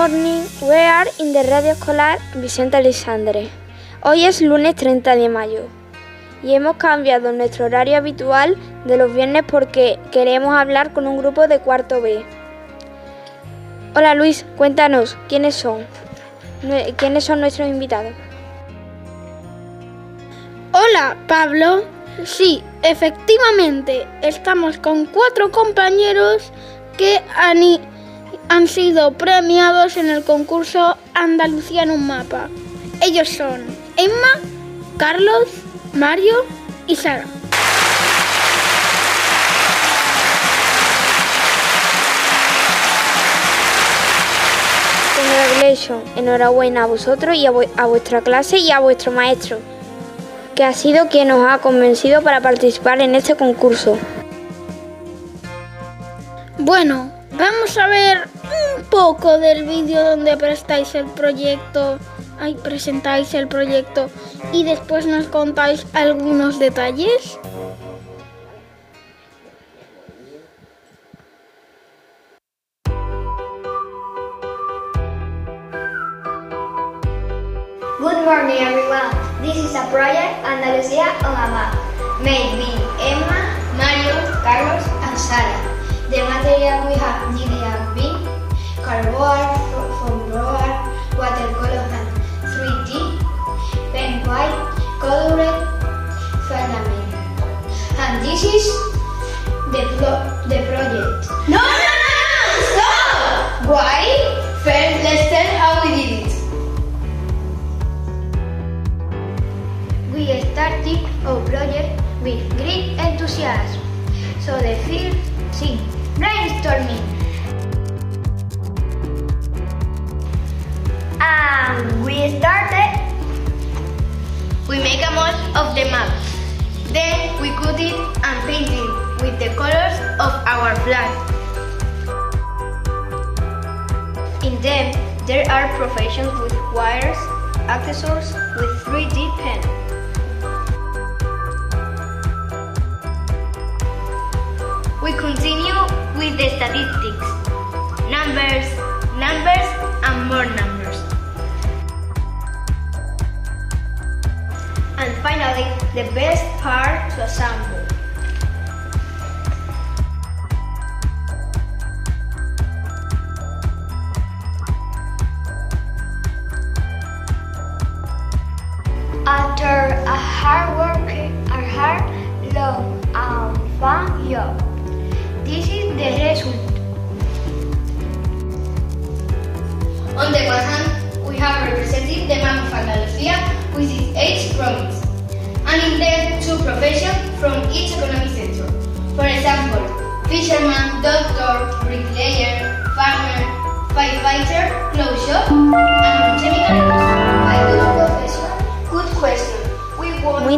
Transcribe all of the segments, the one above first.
morning, we are in the radio escolar Vicente Alexandre. Hoy es lunes 30 de mayo y hemos cambiado nuestro horario habitual de los viernes porque queremos hablar con un grupo de cuarto B. Hola Luis, cuéntanos, ¿quiénes son? ¿Quiénes son nuestros invitados? Hola Pablo, sí, efectivamente, estamos con cuatro compañeros que han, han sido premiados en el concurso Andalucía en un mapa. Ellos son Emma, Carlos, Mario y Sara. Congratulations, enhorabuena a vosotros y a, a vuestra clase y a vuestro maestro, que ha sido quien nos ha convencido para participar en este concurso. Bueno, vamos a ver poco del vídeo donde prestáis el proyecto, ahí presentáis el proyecto y después nos contáis algunos detalles. Good morning everyone. This is a project Andalucía on a map made by Emma, Mario, Carlos and Sara. The material we have needed cardboard, foam watercolor and 3D, pen white, colored filament. And this is the, the project. No, no, no, no! Stop! Why? First, let's tell how we did it. We started our oh, project with great enthusiasm. So the first thing, brainstorming. And we started. We make a model of the map. Then we cut it and paint it with the colors of our flag. In them, there are professions with wires, accessories with 3D pen. We continue with the statistics. Numbers, numbers, and more numbers. Finally, the best part to assemble. After a hard work, a hard, long, and fun job, this is the result. On the one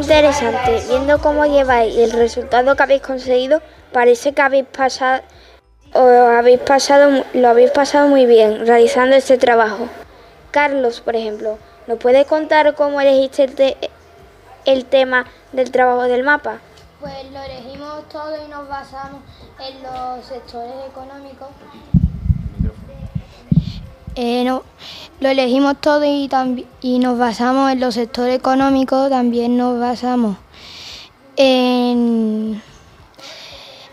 interesante, viendo cómo lleváis y el resultado que habéis conseguido, parece que habéis pasado, o habéis pasado, lo habéis pasado muy bien realizando este trabajo. Carlos, por ejemplo, ¿nos puedes contar cómo elegiste el, te- el tema del trabajo del mapa? Pues lo elegimos todo y nos basamos en los sectores económicos. Eh, no, lo elegimos todo y, y nos basamos en los sectores económicos, también nos basamos en,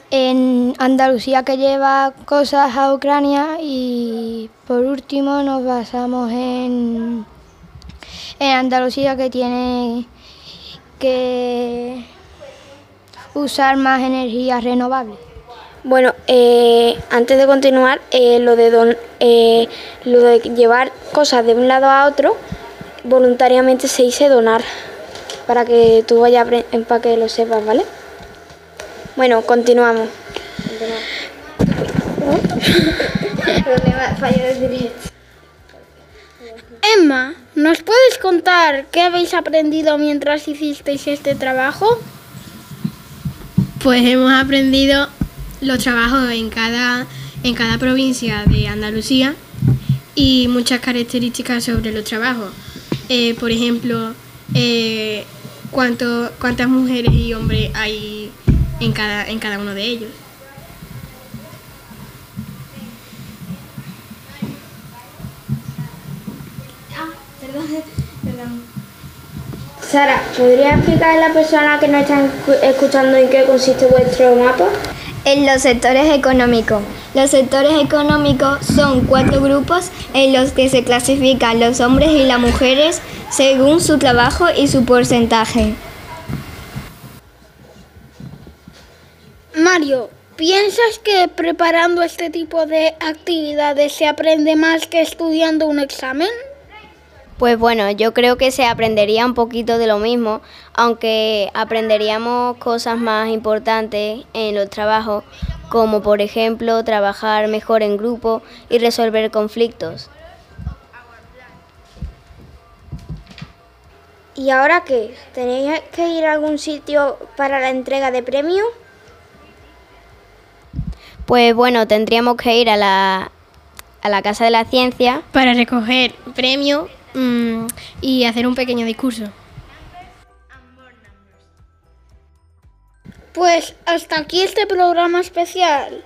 en Andalucía que lleva cosas a Ucrania y por último nos basamos en, en Andalucía que tiene que usar más energías renovables. Bueno, eh, antes de continuar, eh, lo, de don- eh, lo de llevar cosas de un lado a otro, voluntariamente se dice donar, para que tú vayas, apre- para que lo sepas, ¿vale? Bueno, continuamos. Emma, ¿nos puedes contar qué habéis aprendido mientras hicisteis este trabajo? Pues hemos aprendido los trabajos en cada, en cada provincia de Andalucía y muchas características sobre los trabajos. Eh, por ejemplo, eh, cuánto, cuántas mujeres y hombres hay en cada, en cada uno de ellos. Sara, ¿podría explicar a la persona que nos está escuchando en qué consiste vuestro mapa? En los sectores económicos. Los sectores económicos son cuatro grupos en los que se clasifican los hombres y las mujeres según su trabajo y su porcentaje. Mario, ¿piensas que preparando este tipo de actividades se aprende más que estudiando un examen? Pues bueno, yo creo que se aprendería un poquito de lo mismo, aunque aprenderíamos cosas más importantes en los trabajos, como por ejemplo trabajar mejor en grupo y resolver conflictos. ¿Y ahora qué? ¿Tenéis que ir a algún sitio para la entrega de premios? Pues bueno, tendríamos que ir a la, a la Casa de la Ciencia para recoger premios mm, y hacer un pequeño discurso. Pues hasta aquí este programa especial.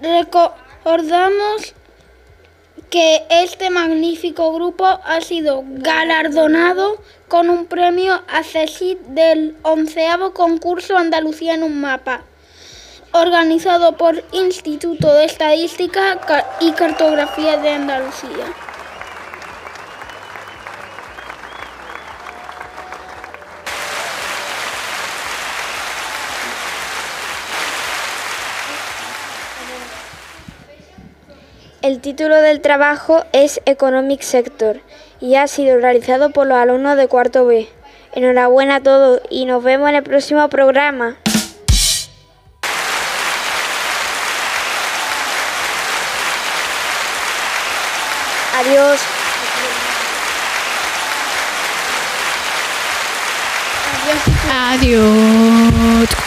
Recordamos que este magnífico grupo ha sido galardonado con un premio a CECIT del onceavo concurso Andalucía en un mapa, organizado por Instituto de Estadística y Cartografía de Andalucía. El título del trabajo es Economic Sector y ha sido realizado por los alumnos de cuarto B. Enhorabuena a todos y nos vemos en el próximo programa. Adiós. Adiós.